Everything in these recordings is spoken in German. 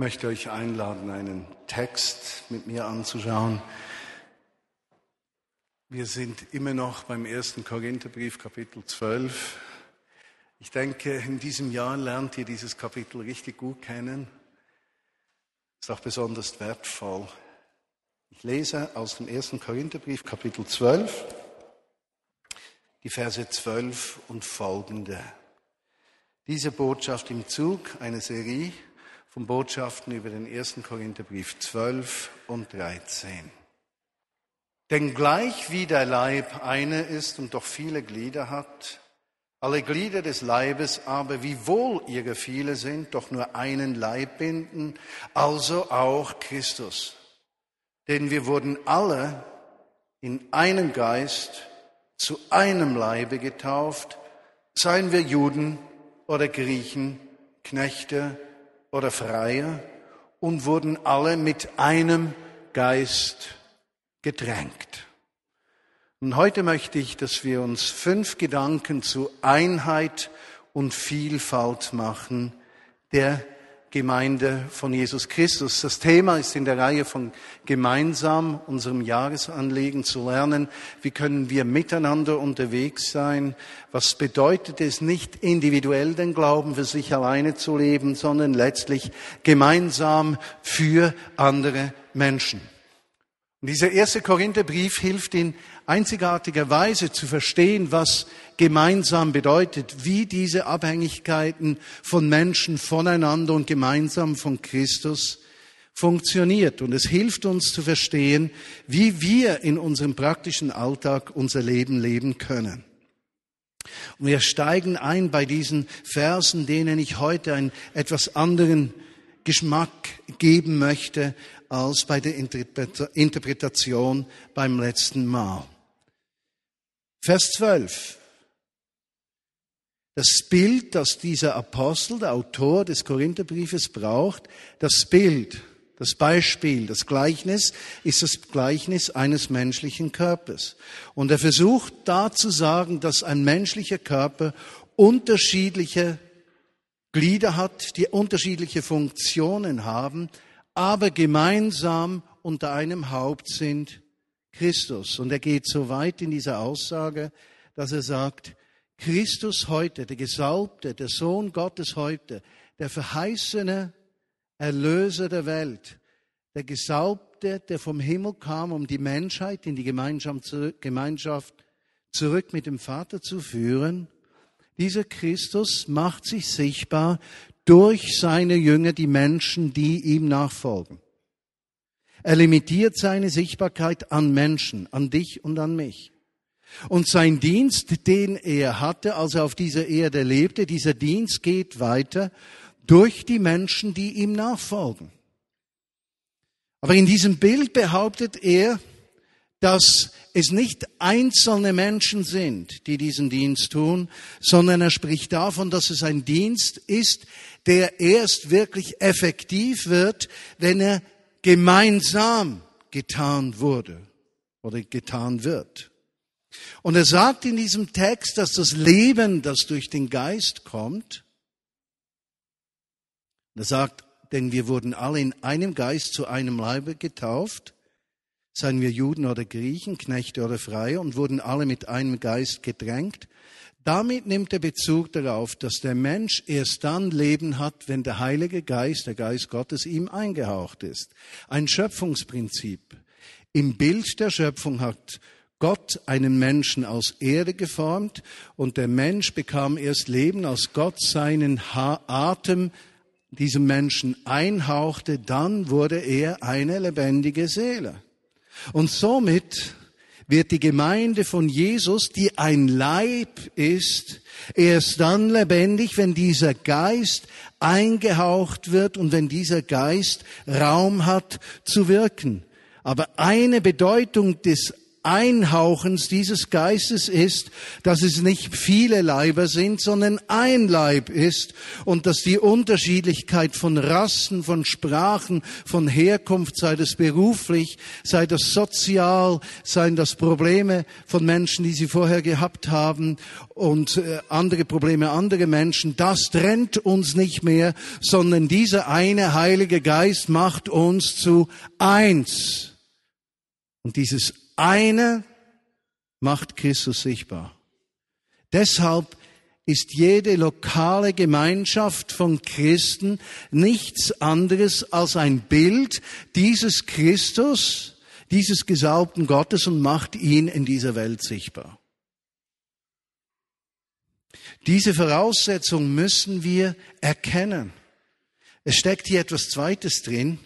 Möchte euch einladen, einen Text mit mir anzuschauen. Wir sind immer noch beim ersten Korintherbrief, Kapitel 12. Ich denke, in diesem Jahr lernt ihr dieses Kapitel richtig gut kennen. Ist auch besonders wertvoll. Ich lese aus dem ersten Korintherbrief, Kapitel 12, die Verse 12 und folgende. Diese Botschaft im Zug, eine Serie, von Botschaften über den ersten Korintherbrief 12 und 13. Denn gleich wie der Leib eine ist und doch viele Glieder hat, alle Glieder des Leibes aber, wiewohl ihre viele sind, doch nur einen Leib binden, also auch Christus. Denn wir wurden alle in einem Geist zu einem Leibe getauft, seien wir Juden oder Griechen, Knechte oder Freie und wurden alle mit einem Geist gedrängt. Und heute möchte ich, dass wir uns fünf Gedanken zu Einheit und Vielfalt machen der Gemeinde von Jesus Christus. Das Thema ist in der Reihe von gemeinsam unserem Jahresanliegen zu lernen, wie können wir miteinander unterwegs sein, was bedeutet es nicht individuell den Glauben für sich alleine zu leben, sondern letztlich gemeinsam für andere Menschen. Und dieser erste Korintherbrief hilft in einzigartiger Weise zu verstehen, was gemeinsam bedeutet, wie diese Abhängigkeiten von Menschen voneinander und gemeinsam von Christus funktioniert. Und es hilft uns zu verstehen, wie wir in unserem praktischen Alltag unser Leben leben können. Und wir steigen ein bei diesen Versen, denen ich heute einen etwas anderen Geschmack geben möchte als bei der Interpretation beim letzten Mal. Vers 12. Das Bild, das dieser Apostel, der Autor des Korintherbriefes braucht, das Bild, das Beispiel, das Gleichnis ist das Gleichnis eines menschlichen Körpers. Und er versucht da zu sagen, dass ein menschlicher Körper unterschiedliche Glieder hat, die unterschiedliche Funktionen haben, aber gemeinsam unter einem Haupt sind Christus. Und er geht so weit in dieser Aussage, dass er sagt, Christus heute, der Gesalbte, der Sohn Gottes heute, der verheißene Erlöser der Welt, der Gesalbte, der vom Himmel kam, um die Menschheit in die Gemeinschaft zurück mit dem Vater zu führen, dieser Christus macht sich sichtbar durch seine Jünger, die Menschen, die ihm nachfolgen. Er limitiert seine Sichtbarkeit an Menschen, an dich und an mich. Und sein Dienst, den er hatte, als er auf dieser Erde lebte, dieser Dienst geht weiter durch die Menschen, die ihm nachfolgen. Aber in diesem Bild behauptet er, dass es nicht einzelne Menschen sind, die diesen Dienst tun, sondern er spricht davon, dass es ein Dienst ist, der erst wirklich effektiv wird, wenn er gemeinsam getan wurde oder getan wird. Und er sagt in diesem Text, dass das Leben, das durch den Geist kommt, er sagt, denn wir wurden alle in einem Geist zu einem Leibe getauft, seien wir Juden oder Griechen, Knechte oder Freie, und wurden alle mit einem Geist gedrängt. Damit nimmt er Bezug darauf, dass der Mensch erst dann Leben hat, wenn der Heilige Geist, der Geist Gottes, ihm eingehaucht ist. Ein Schöpfungsprinzip. Im Bild der Schöpfung hat Gott einen Menschen aus Erde geformt und der Mensch bekam erst Leben, als Gott seinen Atem diesem Menschen einhauchte, dann wurde er eine lebendige Seele. Und somit wird die Gemeinde von Jesus, die ein Leib ist, erst dann lebendig, wenn dieser Geist eingehaucht wird und wenn dieser Geist Raum hat zu wirken. Aber eine Bedeutung des Einhauchens dieses Geistes ist, dass es nicht viele Leiber sind, sondern ein Leib ist und dass die Unterschiedlichkeit von Rassen, von Sprachen, von Herkunft, sei das beruflich, sei das sozial, seien das Probleme von Menschen, die sie vorher gehabt haben und äh, andere Probleme andere Menschen, das trennt uns nicht mehr, sondern dieser eine Heilige Geist macht uns zu eins. Und dieses eine macht Christus sichtbar. Deshalb ist jede lokale Gemeinschaft von Christen nichts anderes als ein Bild dieses Christus, dieses Gesalbten Gottes und macht ihn in dieser Welt sichtbar. Diese Voraussetzung müssen wir erkennen. Es steckt hier etwas Zweites drin.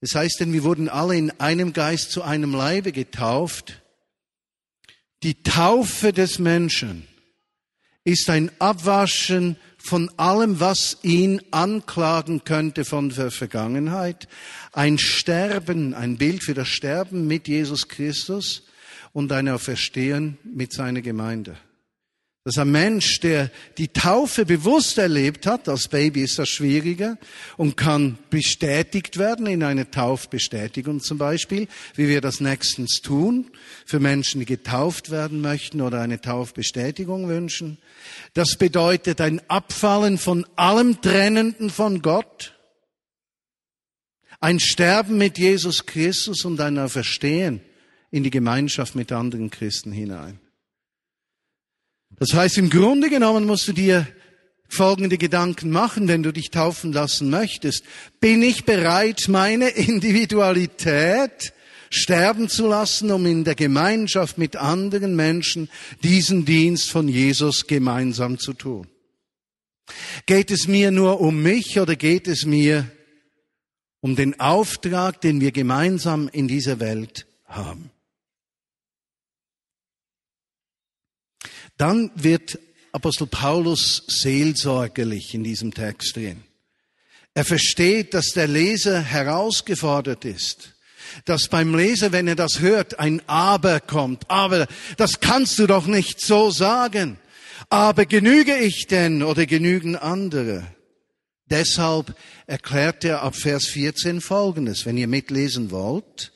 Das heißt, denn wir wurden alle in einem Geist zu einem Leibe getauft. Die Taufe des Menschen ist ein Abwaschen von allem, was ihn anklagen könnte von der Vergangenheit. Ein Sterben, ein Bild für das Sterben mit Jesus Christus und ein Auferstehen mit seiner Gemeinde. Das ist ein Mensch, der die Taufe bewusst erlebt hat. Als Baby ist das schwieriger und kann bestätigt werden in einer Taufbestätigung zum Beispiel, wie wir das nächstens tun für Menschen, die getauft werden möchten oder eine Taufbestätigung wünschen. Das bedeutet ein Abfallen von allem Trennenden von Gott, ein Sterben mit Jesus Christus und ein Verstehen in die Gemeinschaft mit anderen Christen hinein. Das heißt, im Grunde genommen musst du dir folgende Gedanken machen, wenn du dich taufen lassen möchtest. Bin ich bereit, meine Individualität sterben zu lassen, um in der Gemeinschaft mit anderen Menschen diesen Dienst von Jesus gemeinsam zu tun? Geht es mir nur um mich oder geht es mir um den Auftrag, den wir gemeinsam in dieser Welt haben? Dann wird Apostel Paulus seelsorgerlich in diesem Text drin. Er versteht, dass der Leser herausgefordert ist, dass beim Leser, wenn er das hört, ein Aber kommt. Aber das kannst du doch nicht so sagen. Aber genüge ich denn oder genügen andere? Deshalb erklärt er ab Vers 14 Folgendes, wenn ihr mitlesen wollt.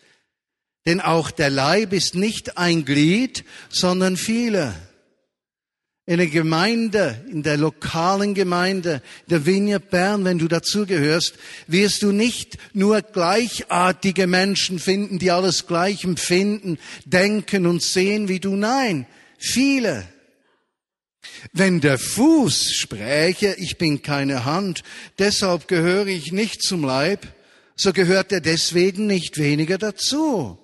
Denn auch der Leib ist nicht ein Glied, sondern viele. In der Gemeinde, in der lokalen Gemeinde, der Vineyard Bern, wenn du dazugehörst, wirst du nicht nur gleichartige Menschen finden, die alles gleich empfinden, denken und sehen wie du. Nein, viele. Wenn der Fuß spräche, ich bin keine Hand, deshalb gehöre ich nicht zum Leib, so gehört er deswegen nicht weniger dazu.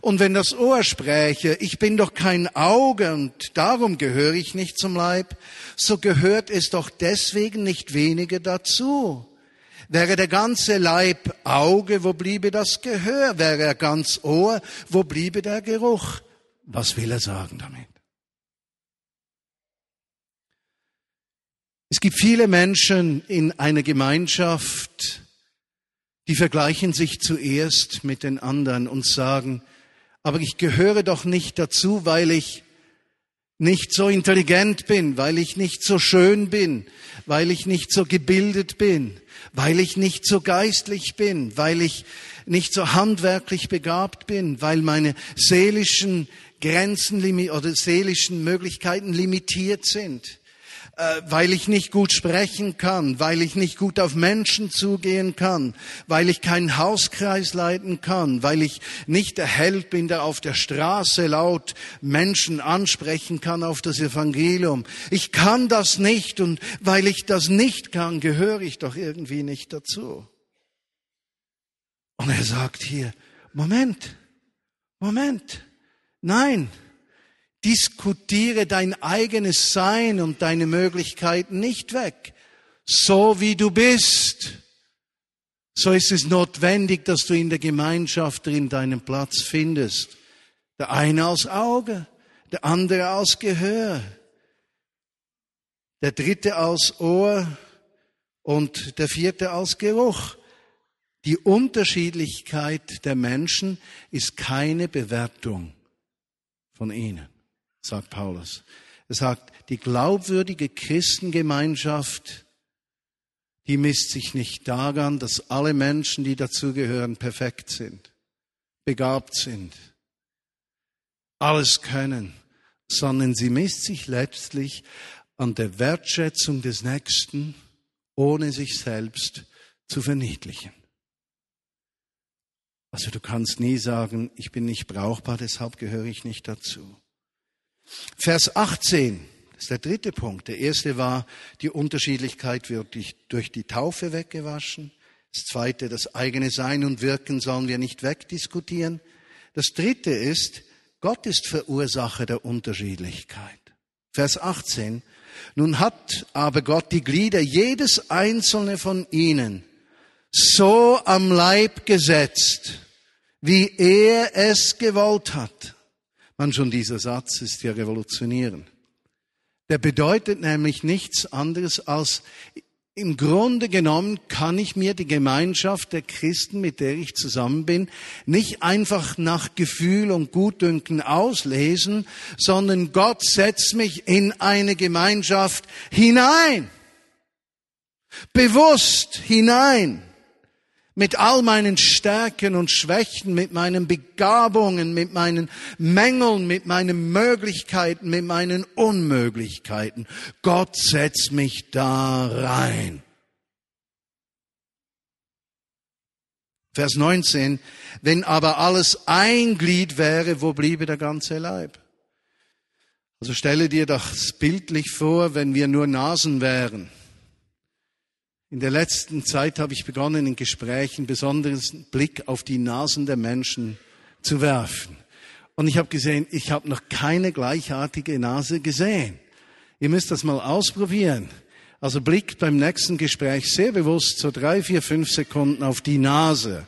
Und wenn das Ohr spräche, ich bin doch kein Auge und darum gehöre ich nicht zum Leib, so gehört es doch deswegen nicht weniger dazu. Wäre der ganze Leib Auge, wo bliebe das Gehör? Wäre er ganz Ohr, wo bliebe der Geruch? Was will er sagen damit? Es gibt viele Menschen in einer Gemeinschaft, die vergleichen sich zuerst mit den anderen und sagen, aber ich gehöre doch nicht dazu, weil ich nicht so intelligent bin, weil ich nicht so schön bin, weil ich nicht so gebildet bin, weil ich nicht so geistlich bin, weil ich nicht so handwerklich begabt bin, weil meine seelischen Grenzen oder seelischen Möglichkeiten limitiert sind. Äh, weil ich nicht gut sprechen kann, weil ich nicht gut auf Menschen zugehen kann, weil ich keinen Hauskreis leiten kann, weil ich nicht der Held bin, der auf der Straße laut Menschen ansprechen kann auf das Evangelium. Ich kann das nicht und weil ich das nicht kann, gehöre ich doch irgendwie nicht dazu. Und er sagt hier, Moment, Moment, nein, Diskutiere dein eigenes Sein und deine Möglichkeiten nicht weg. So wie du bist, so ist es notwendig, dass du in der Gemeinschaft drin deinen Platz findest. Der eine als Auge, der andere als Gehör, der dritte als Ohr und der vierte als Geruch. Die Unterschiedlichkeit der Menschen ist keine Bewertung von ihnen, sagt Paulus. Er sagt, die glaubwürdige Christengemeinschaft, die misst sich nicht daran, dass alle Menschen, die dazugehören, perfekt sind, begabt sind, alles können, sondern sie misst sich letztlich an der Wertschätzung des Nächsten, ohne sich selbst zu verniedlichen. Also du kannst nie sagen, ich bin nicht brauchbar, deshalb gehöre ich nicht dazu. Vers 18, das ist der dritte Punkt. Der erste war, die Unterschiedlichkeit wird durch die Taufe weggewaschen. Das zweite, das eigene Sein und Wirken sollen wir nicht wegdiskutieren. Das dritte ist, Gott ist Verursacher der Unterschiedlichkeit. Vers 18. Nun hat aber Gott die Glieder, jedes einzelne von ihnen, so am Leib gesetzt, wie er es gewollt hat. Man schon dieser Satz ist ja revolutionierend. Der bedeutet nämlich nichts anderes als, im Grunde genommen kann ich mir die Gemeinschaft der Christen, mit der ich zusammen bin, nicht einfach nach Gefühl und Gutdünken auslesen, sondern Gott setzt mich in eine Gemeinschaft hinein. Bewusst hinein mit all meinen Stärken und Schwächen, mit meinen Begabungen, mit meinen Mängeln, mit meinen Möglichkeiten, mit meinen Unmöglichkeiten. Gott setzt mich da rein. Vers 19. Wenn aber alles ein Glied wäre, wo bliebe der ganze Leib? Also stelle dir das bildlich vor, wenn wir nur Nasen wären. In der letzten Zeit habe ich begonnen, in Gesprächen besonders Blick auf die Nasen der Menschen zu werfen. Und ich habe gesehen, ich habe noch keine gleichartige Nase gesehen. Ihr müsst das mal ausprobieren. Also blickt beim nächsten Gespräch sehr bewusst so drei, vier, fünf Sekunden auf die Nase.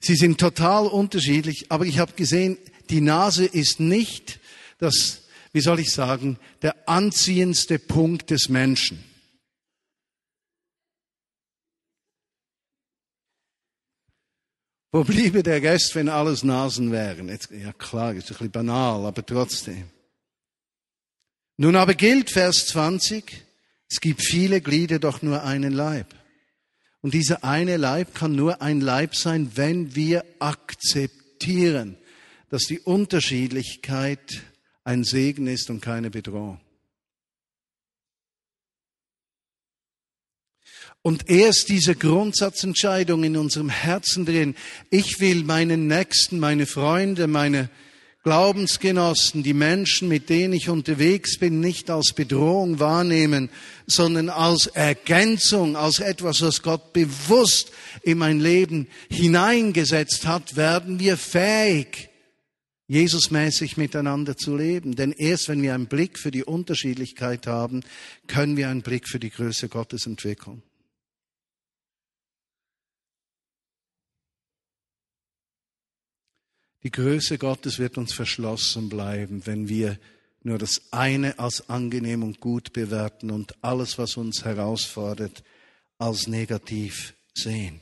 Sie sind total unterschiedlich, aber ich habe gesehen, die Nase ist nicht das, wie soll ich sagen, der anziehendste Punkt des Menschen. Wo bliebe der Rest, wenn alles Nasen wären? Jetzt, ja klar, ist ein bisschen banal, aber trotzdem. Nun aber gilt Vers 20, es gibt viele Glieder, doch nur einen Leib. Und dieser eine Leib kann nur ein Leib sein, wenn wir akzeptieren, dass die Unterschiedlichkeit ein Segen ist und keine Bedrohung. Und erst diese Grundsatzentscheidung in unserem Herzen drin, ich will meinen Nächsten, meine Freunde, meine Glaubensgenossen, die Menschen, mit denen ich unterwegs bin, nicht als Bedrohung wahrnehmen, sondern als Ergänzung, als etwas, was Gott bewusst in mein Leben hineingesetzt hat, werden wir fähig, Jesusmäßig miteinander zu leben. Denn erst wenn wir einen Blick für die Unterschiedlichkeit haben, können wir einen Blick für die Größe Gottes entwickeln. Die Größe Gottes wird uns verschlossen bleiben, wenn wir nur das eine als angenehm und gut bewerten und alles, was uns herausfordert, als negativ sehen.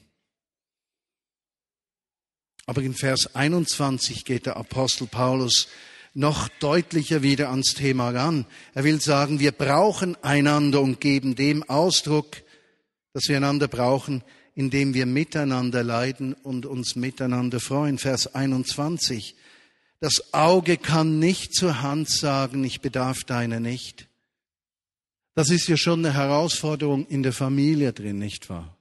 Aber in Vers 21 geht der Apostel Paulus noch deutlicher wieder ans Thema ran. Er will sagen, wir brauchen einander und geben dem Ausdruck, dass wir einander brauchen, indem wir miteinander leiden und uns miteinander freuen. Vers 21. Das Auge kann nicht zur Hand sagen, ich bedarf deiner nicht. Das ist ja schon eine Herausforderung in der Familie drin, nicht wahr?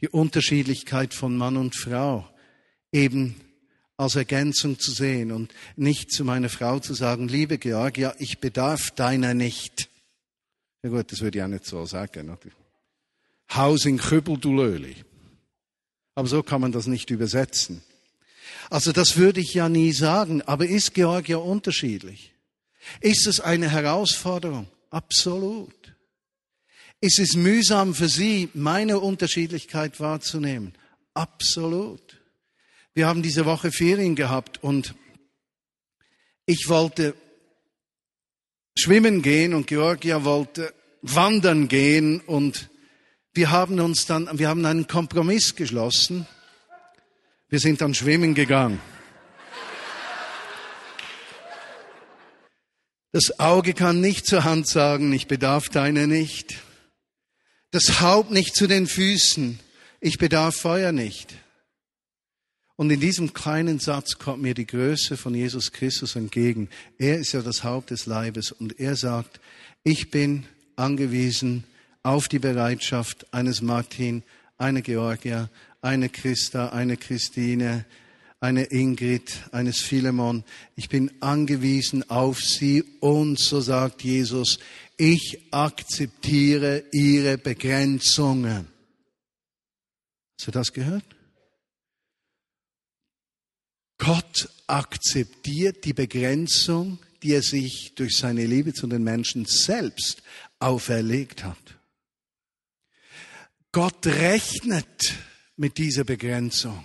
Die Unterschiedlichkeit von Mann und Frau eben als Ergänzung zu sehen und nicht zu meiner Frau zu sagen, liebe Georgia, ich bedarf deiner nicht. Ja gut, das würde ich auch nicht so sagen. Natürlich. Haus in Kübel, du Löli. Aber so kann man das nicht übersetzen. Also das würde ich ja nie sagen. Aber ist Georgia unterschiedlich? Ist es eine Herausforderung? Absolut. Ist es mühsam für Sie, meine Unterschiedlichkeit wahrzunehmen? Absolut. Wir haben diese Woche Ferien gehabt und ich wollte schwimmen gehen und Georgia wollte wandern gehen und wir haben uns dann, wir haben einen Kompromiss geschlossen. Wir sind dann schwimmen gegangen. Das Auge kann nicht zur Hand sagen, ich bedarf deiner nicht. Das Haupt nicht zu den Füßen, ich bedarf Feuer nicht. Und in diesem kleinen Satz kommt mir die Größe von Jesus Christus entgegen. Er ist ja das Haupt des Leibes und er sagt, ich bin angewiesen auf die Bereitschaft eines Martin, einer Georgia, einer Christa, einer Christine, eine Ingrid, eines Philemon. Ich bin angewiesen auf sie und so sagt Jesus, ich akzeptiere ihre Begrenzungen. Hast du das gehört? Gott akzeptiert die Begrenzung, die er sich durch seine Liebe zu den Menschen selbst auferlegt hat. Gott rechnet mit dieser Begrenzung.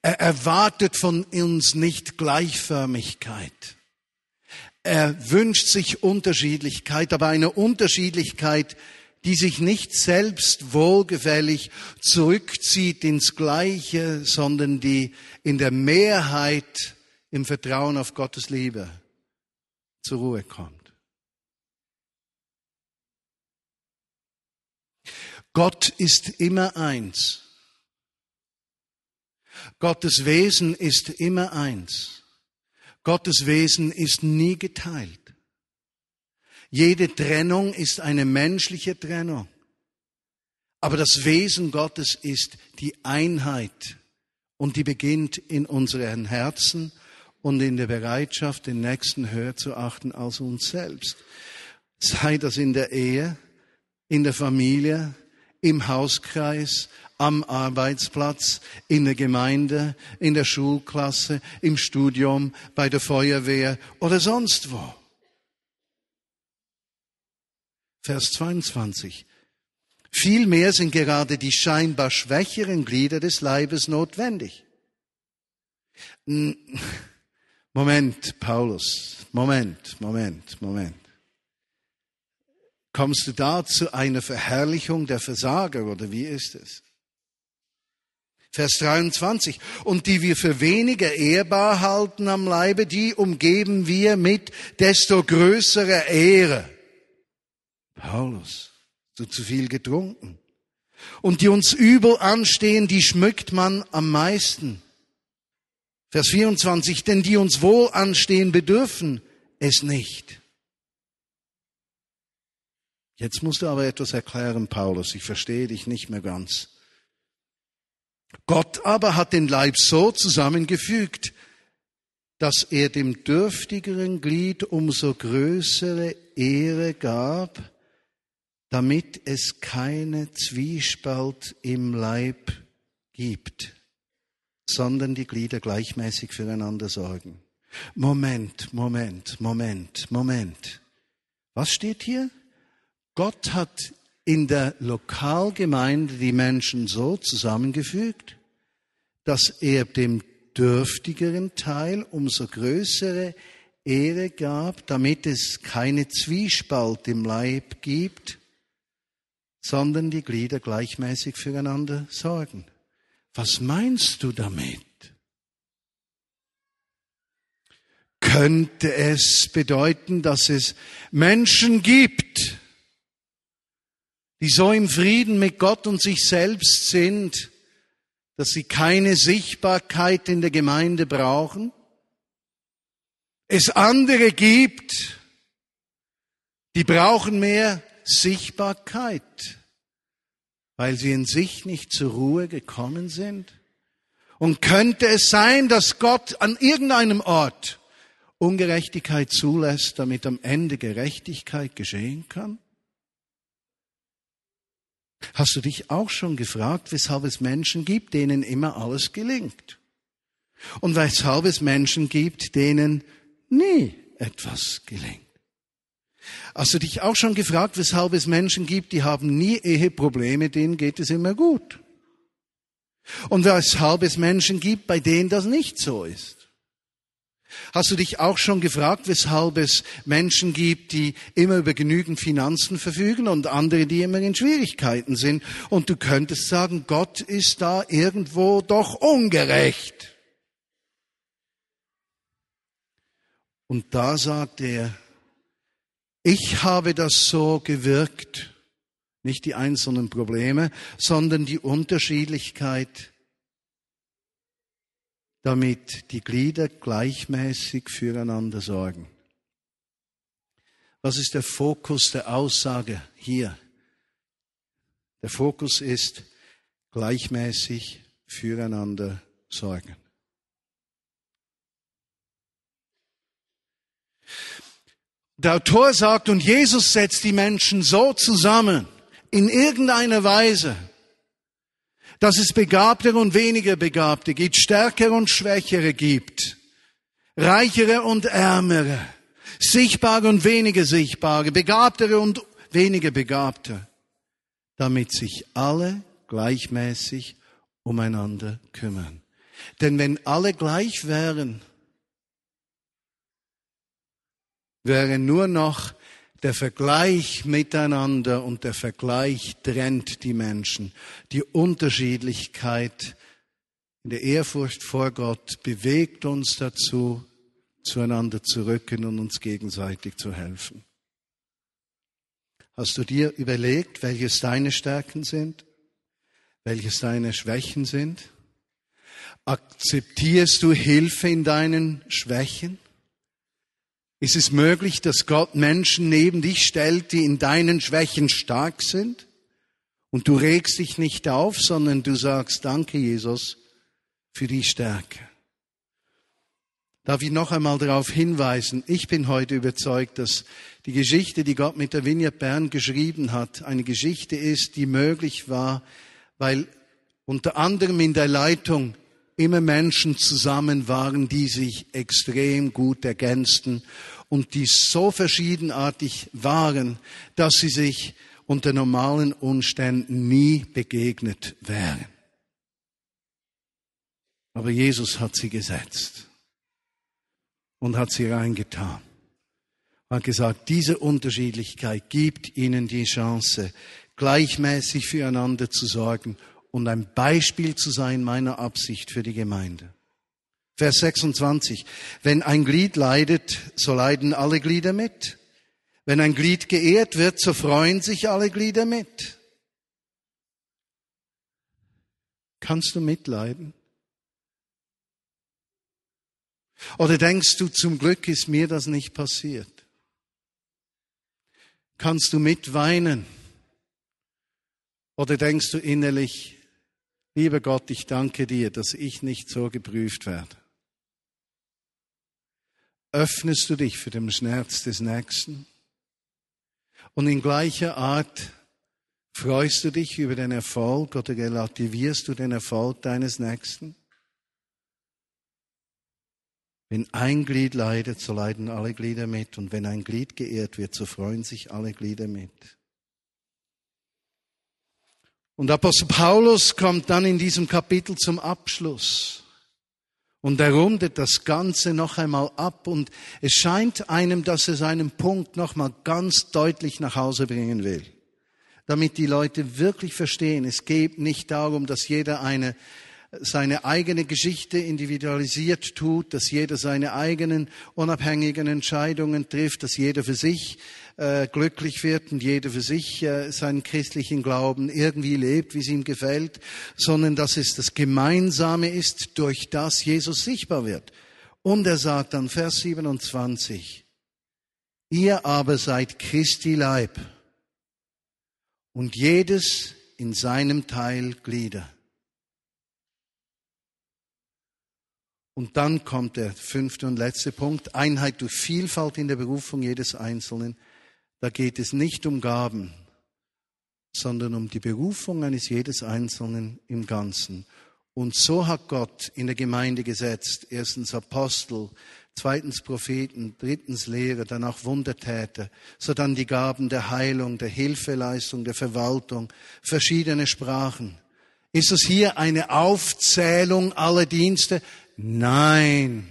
Er erwartet von uns nicht Gleichförmigkeit. Er wünscht sich Unterschiedlichkeit, aber eine Unterschiedlichkeit, die sich nicht selbst wohlgefällig zurückzieht ins Gleiche, sondern die in der Mehrheit im Vertrauen auf Gottes Liebe zur Ruhe kommt. Gott ist immer eins. Gottes Wesen ist immer eins. Gottes Wesen ist nie geteilt. Jede Trennung ist eine menschliche Trennung. Aber das Wesen Gottes ist die Einheit und die beginnt in unseren Herzen und in der Bereitschaft, den Nächsten höher zu achten als uns selbst. Sei das in der Ehe, in der Familie, im Hauskreis, am Arbeitsplatz, in der Gemeinde, in der Schulklasse, im Studium, bei der Feuerwehr oder sonst wo. Vers 22. Vielmehr sind gerade die scheinbar schwächeren Glieder des Leibes notwendig. Moment, Paulus. Moment, Moment, Moment. Kommst du da zu einer Verherrlichung der Versager oder wie ist es? Vers 23. Und die wir für weniger ehrbar halten am Leibe, die umgeben wir mit desto größerer Ehre. Paulus, du zu viel getrunken. Und die uns übel anstehen, die schmückt man am meisten. Vers 24. Denn die uns wohl anstehen, bedürfen es nicht. Jetzt musst du aber etwas erklären, Paulus. Ich verstehe dich nicht mehr ganz. Gott aber hat den Leib so zusammengefügt, dass er dem dürftigeren Glied umso größere Ehre gab, damit es keine Zwiespalt im Leib gibt, sondern die Glieder gleichmäßig füreinander sorgen. Moment, Moment, Moment, Moment. Was steht hier? Gott hat in der Lokalgemeinde die Menschen so zusammengefügt, dass er dem dürftigeren Teil umso größere Ehre gab, damit es keine Zwiespalt im Leib gibt, sondern die Glieder gleichmäßig füreinander sorgen. Was meinst du damit? Könnte es bedeuten, dass es Menschen gibt, die so im Frieden mit Gott und sich selbst sind, dass sie keine Sichtbarkeit in der Gemeinde brauchen. Es andere gibt, die brauchen mehr Sichtbarkeit, weil sie in sich nicht zur Ruhe gekommen sind. Und könnte es sein, dass Gott an irgendeinem Ort Ungerechtigkeit zulässt, damit am Ende Gerechtigkeit geschehen kann? Hast du dich auch schon gefragt, weshalb es Menschen gibt, denen immer alles gelingt? Und weshalb es Menschen gibt, denen nie etwas gelingt? Hast du dich auch schon gefragt, weshalb es Menschen gibt, die haben nie Eheprobleme, denen geht es immer gut? Und weshalb es Menschen gibt, bei denen das nicht so ist? Hast du dich auch schon gefragt, weshalb es Menschen gibt, die immer über genügend Finanzen verfügen und andere, die immer in Schwierigkeiten sind? Und du könntest sagen, Gott ist da irgendwo doch ungerecht. Und da sagt er, ich habe das so gewirkt, nicht die einzelnen Probleme, sondern die Unterschiedlichkeit, damit die Glieder gleichmäßig füreinander sorgen. Was ist der Fokus der Aussage hier? Der Fokus ist gleichmäßig füreinander sorgen. Der Autor sagt, und Jesus setzt die Menschen so zusammen, in irgendeiner Weise, dass es Begabtere und weniger Begabte gibt, Stärkere und Schwächere gibt, Reichere und Ärmere, Sichtbare und weniger Sichtbare, Begabtere und weniger Begabte, damit sich alle gleichmäßig umeinander kümmern. Denn wenn alle gleich wären, wäre nur noch der Vergleich miteinander und der Vergleich trennt die Menschen. Die Unterschiedlichkeit in der Ehrfurcht vor Gott bewegt uns dazu, zueinander zu rücken und uns gegenseitig zu helfen. Hast du dir überlegt, welches deine Stärken sind, welches deine Schwächen sind? Akzeptierst du Hilfe in deinen Schwächen? Ist es möglich, dass Gott Menschen neben dich stellt, die in deinen Schwächen stark sind? Und du regst dich nicht auf, sondern du sagst, danke Jesus für die Stärke. Darf ich noch einmal darauf hinweisen, ich bin heute überzeugt, dass die Geschichte, die Gott mit der Vineyard Bern geschrieben hat, eine Geschichte ist, die möglich war, weil unter anderem in der Leitung immer Menschen zusammen waren, die sich extrem gut ergänzten und die so verschiedenartig waren, dass sie sich unter normalen Umständen nie begegnet wären. Aber Jesus hat sie gesetzt und hat sie reingetan. Hat gesagt, diese Unterschiedlichkeit gibt ihnen die Chance, gleichmäßig füreinander zu sorgen und ein Beispiel zu sein meiner Absicht für die Gemeinde. Vers 26. Wenn ein Glied leidet, so leiden alle Glieder mit. Wenn ein Glied geehrt wird, so freuen sich alle Glieder mit. Kannst du mitleiden? Oder denkst du, zum Glück ist mir das nicht passiert? Kannst du mitweinen? Oder denkst du innerlich, Lieber Gott, ich danke dir, dass ich nicht so geprüft werde. Öffnest du dich für den Schmerz des Nächsten? Und in gleicher Art freust du dich über den Erfolg oder relativierst du den Erfolg deines Nächsten? Wenn ein Glied leidet, so leiden alle Glieder mit. Und wenn ein Glied geehrt wird, so freuen sich alle Glieder mit. Und Apostel Paulus kommt dann in diesem Kapitel zum Abschluss. Und er rundet das Ganze noch einmal ab und es scheint einem, dass er seinen Punkt noch mal ganz deutlich nach Hause bringen will. Damit die Leute wirklich verstehen, es geht nicht darum, dass jeder eine seine eigene Geschichte individualisiert tut, dass jeder seine eigenen unabhängigen Entscheidungen trifft, dass jeder für sich äh, glücklich wird und jeder für sich äh, seinen christlichen Glauben irgendwie lebt, wie es ihm gefällt, sondern dass es das Gemeinsame ist, durch das Jesus sichtbar wird. Und er sagt dann Vers 27, ihr aber seid Christi Leib und jedes in seinem Teil Glieder. Und dann kommt der fünfte und letzte Punkt, Einheit durch Vielfalt in der Berufung jedes Einzelnen. Da geht es nicht um Gaben, sondern um die Berufung eines jedes Einzelnen im Ganzen. Und so hat Gott in der Gemeinde gesetzt, erstens Apostel, zweitens Propheten, drittens Lehrer, danach Wundertäter, so dann die Gaben der Heilung, der Hilfeleistung, der Verwaltung, verschiedene Sprachen. Ist es hier eine Aufzählung aller Dienste? Nein.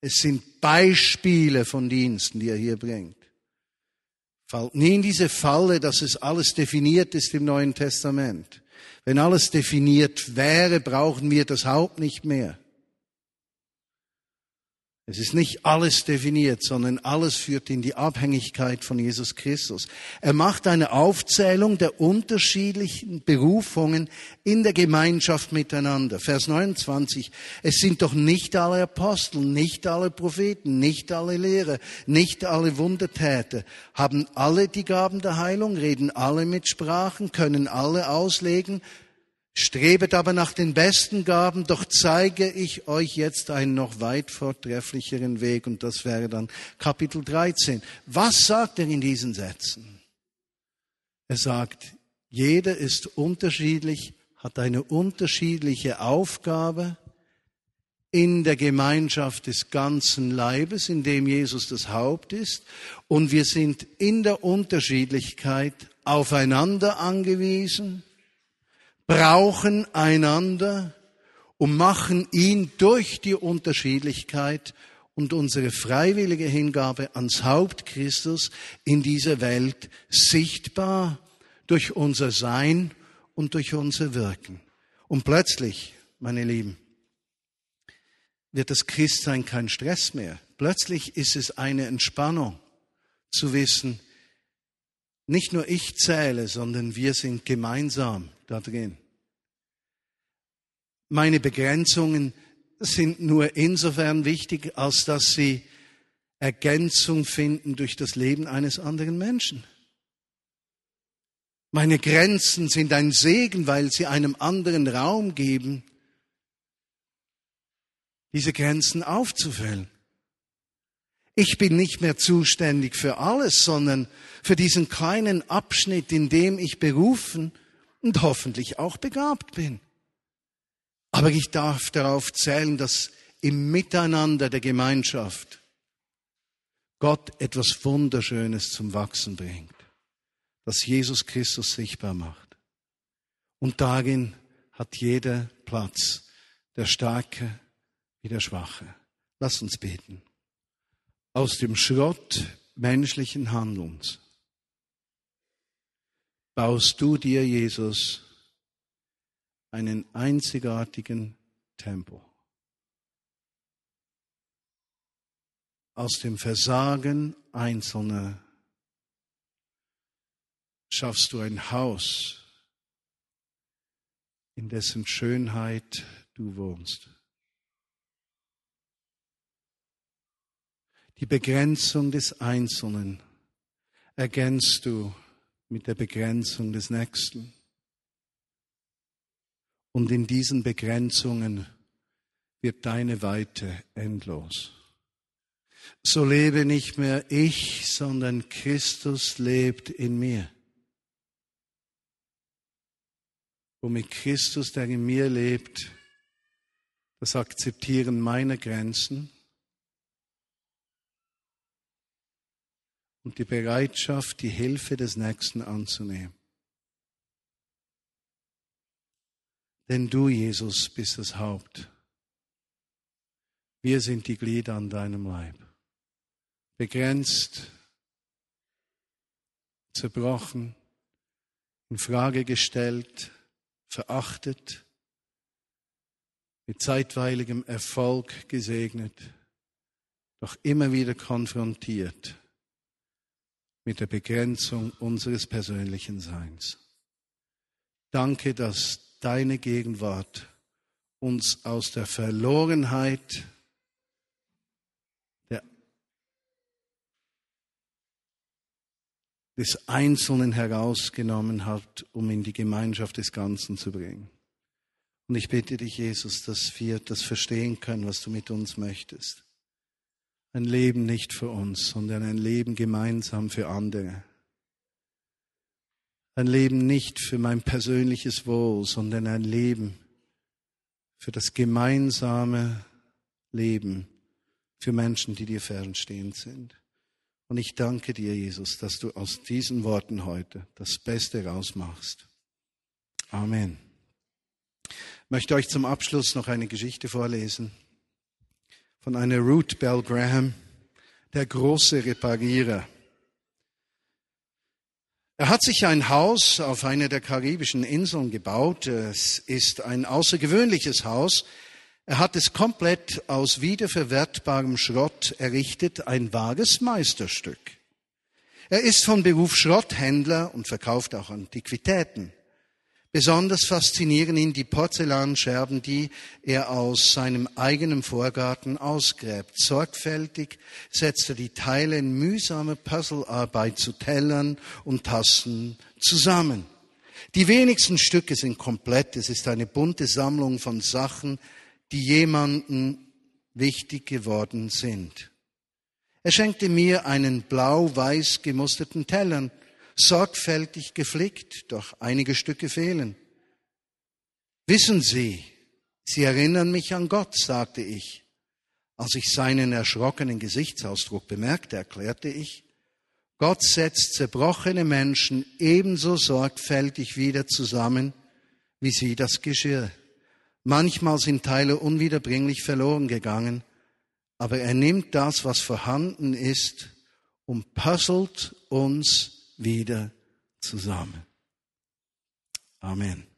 Es sind Beispiele von Diensten, die er hier bringt. Fallt nie in diese Falle, dass es alles definiert ist im Neuen Testament. Wenn alles definiert wäre, brauchen wir das Haupt nicht mehr. Es ist nicht alles definiert, sondern alles führt in die Abhängigkeit von Jesus Christus. Er macht eine Aufzählung der unterschiedlichen Berufungen in der Gemeinschaft miteinander. Vers 29. Es sind doch nicht alle Apostel, nicht alle Propheten, nicht alle Lehrer, nicht alle Wundertäter. Haben alle die Gaben der Heilung, reden alle mit Sprachen, können alle auslegen, Strebet aber nach den besten Gaben, doch zeige ich euch jetzt einen noch weit vortrefflicheren Weg. Und das wäre dann Kapitel 13. Was sagt er in diesen Sätzen? Er sagt, jeder ist unterschiedlich, hat eine unterschiedliche Aufgabe in der Gemeinschaft des ganzen Leibes, in dem Jesus das Haupt ist. Und wir sind in der Unterschiedlichkeit aufeinander angewiesen brauchen einander und machen ihn durch die Unterschiedlichkeit und unsere freiwillige Hingabe ans Haupt Christus in dieser Welt sichtbar durch unser Sein und durch unser Wirken. Und plötzlich, meine Lieben, wird das Christsein kein Stress mehr. Plötzlich ist es eine Entspannung zu wissen, nicht nur ich zähle, sondern wir sind gemeinsam da drin. Meine Begrenzungen sind nur insofern wichtig, als dass sie Ergänzung finden durch das Leben eines anderen Menschen. Meine Grenzen sind ein Segen, weil sie einem anderen Raum geben, diese Grenzen aufzufüllen. Ich bin nicht mehr zuständig für alles, sondern für diesen kleinen Abschnitt, in dem ich berufen und hoffentlich auch begabt bin. Aber ich darf darauf zählen, dass im Miteinander der Gemeinschaft Gott etwas Wunderschönes zum Wachsen bringt, das Jesus Christus sichtbar macht. Und darin hat jeder Platz, der Starke wie der Schwache. Lass uns beten aus dem Schrott menschlichen Handelns baust du dir, Jesus, einen einzigartigen Tempel. Aus dem Versagen Einzelner schaffst du ein Haus, in dessen Schönheit du wohnst. Die Begrenzung des Einzelnen ergänzt du mit der Begrenzung des Nächsten. Und in diesen Begrenzungen wird deine Weite endlos. So lebe nicht mehr ich, sondern Christus lebt in mir. Womit Christus, der in mir lebt, das Akzeptieren meiner Grenzen, und die Bereitschaft, die Hilfe des Nächsten anzunehmen. Denn du, Jesus, bist das Haupt. Wir sind die Glieder an deinem Leib. Begrenzt, zerbrochen, in Frage gestellt, verachtet, mit zeitweiligem Erfolg gesegnet, doch immer wieder konfrontiert mit der Begrenzung unseres persönlichen Seins. Danke, dass deine Gegenwart uns aus der Verlorenheit der, des Einzelnen herausgenommen hat, um in die Gemeinschaft des Ganzen zu bringen. Und ich bitte dich, Jesus, dass wir das verstehen können, was du mit uns möchtest. Ein Leben nicht für uns, sondern ein Leben gemeinsam für andere. Ein Leben nicht für mein persönliches Wohl, sondern ein Leben für das gemeinsame Leben für Menschen, die dir fernstehend sind. Und ich danke dir, Jesus, dass du aus diesen Worten heute das Beste rausmachst. Amen. Ich möchte euch zum Abschluss noch eine Geschichte vorlesen von einer Ruth Bell Graham, der große Reparierer. Er hat sich ein Haus auf einer der karibischen Inseln gebaut. Es ist ein außergewöhnliches Haus. Er hat es komplett aus wiederverwertbarem Schrott errichtet, ein wahres Meisterstück. Er ist von Beruf Schrotthändler und verkauft auch Antiquitäten. Besonders faszinieren ihn die Porzellanscherben, die er aus seinem eigenen Vorgarten ausgräbt. Sorgfältig setzt er die Teile in mühsamer Puzzlearbeit zu Tellern und Tassen zusammen. Die wenigsten Stücke sind komplett. Es ist eine bunte Sammlung von Sachen, die jemanden wichtig geworden sind. Er schenkte mir einen blau-weiß gemusterten Tellern, sorgfältig geflickt, doch einige Stücke fehlen. Wissen Sie, Sie erinnern mich an Gott, sagte ich. Als ich seinen erschrockenen Gesichtsausdruck bemerkte, erklärte ich, Gott setzt zerbrochene Menschen ebenso sorgfältig wieder zusammen, wie sie das Geschirr. Manchmal sind Teile unwiederbringlich verloren gegangen, aber er nimmt das, was vorhanden ist, und puzzelt uns wieder zusammen. Amen.